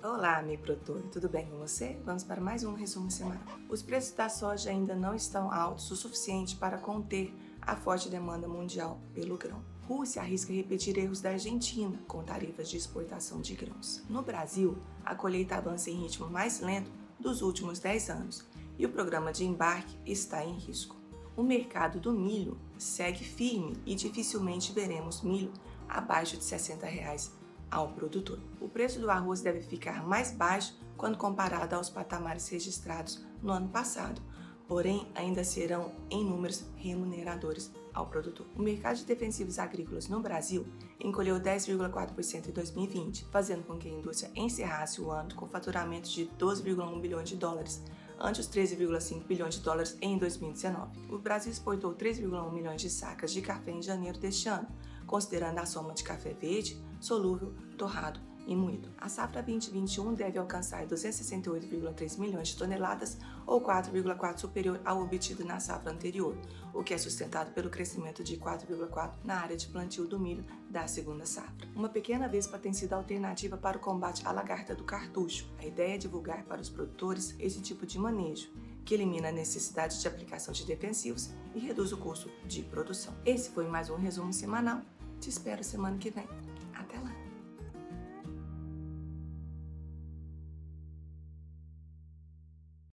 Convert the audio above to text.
Olá, amigo produtor, tudo bem com você? Vamos para mais um resumo semanal. Os preços da soja ainda não estão altos o suficiente para conter a forte demanda mundial pelo grão. Rússia arrisca repetir erros da Argentina com tarifas de exportação de grãos. No Brasil, a colheita avança em ritmo mais lento dos últimos 10 anos e o programa de embarque está em risco. O mercado do milho segue firme e dificilmente veremos milho abaixo de 60 reais ao produtor. O preço do arroz deve ficar mais baixo quando comparado aos patamares registrados no ano passado, porém ainda serão em números remuneradores ao produtor. O mercado de defensivos agrícolas no Brasil encolheu 10,4% em 2020, fazendo com que a indústria encerrasse o ano com faturamento de 12,1 bilhões de dólares, ante os 13,5 bilhões de dólares em 2019. O Brasil exportou 3,1 milhões de sacas de café em janeiro deste ano, considerando a soma de café verde, solúvel, torrado e moído. A safra 2021 deve alcançar 268,3 milhões de toneladas, ou 4,4 superior ao obtido na safra anterior, o que é sustentado pelo crescimento de 4,4 na área de plantio do milho da segunda safra. Uma pequena vespa tem sido alternativa para o combate à lagarta do cartucho. A ideia é divulgar para os produtores esse tipo de manejo, que elimina a necessidade de aplicação de defensivos e reduz o custo de produção. Esse foi mais um resumo semanal. Te espero semana que vem.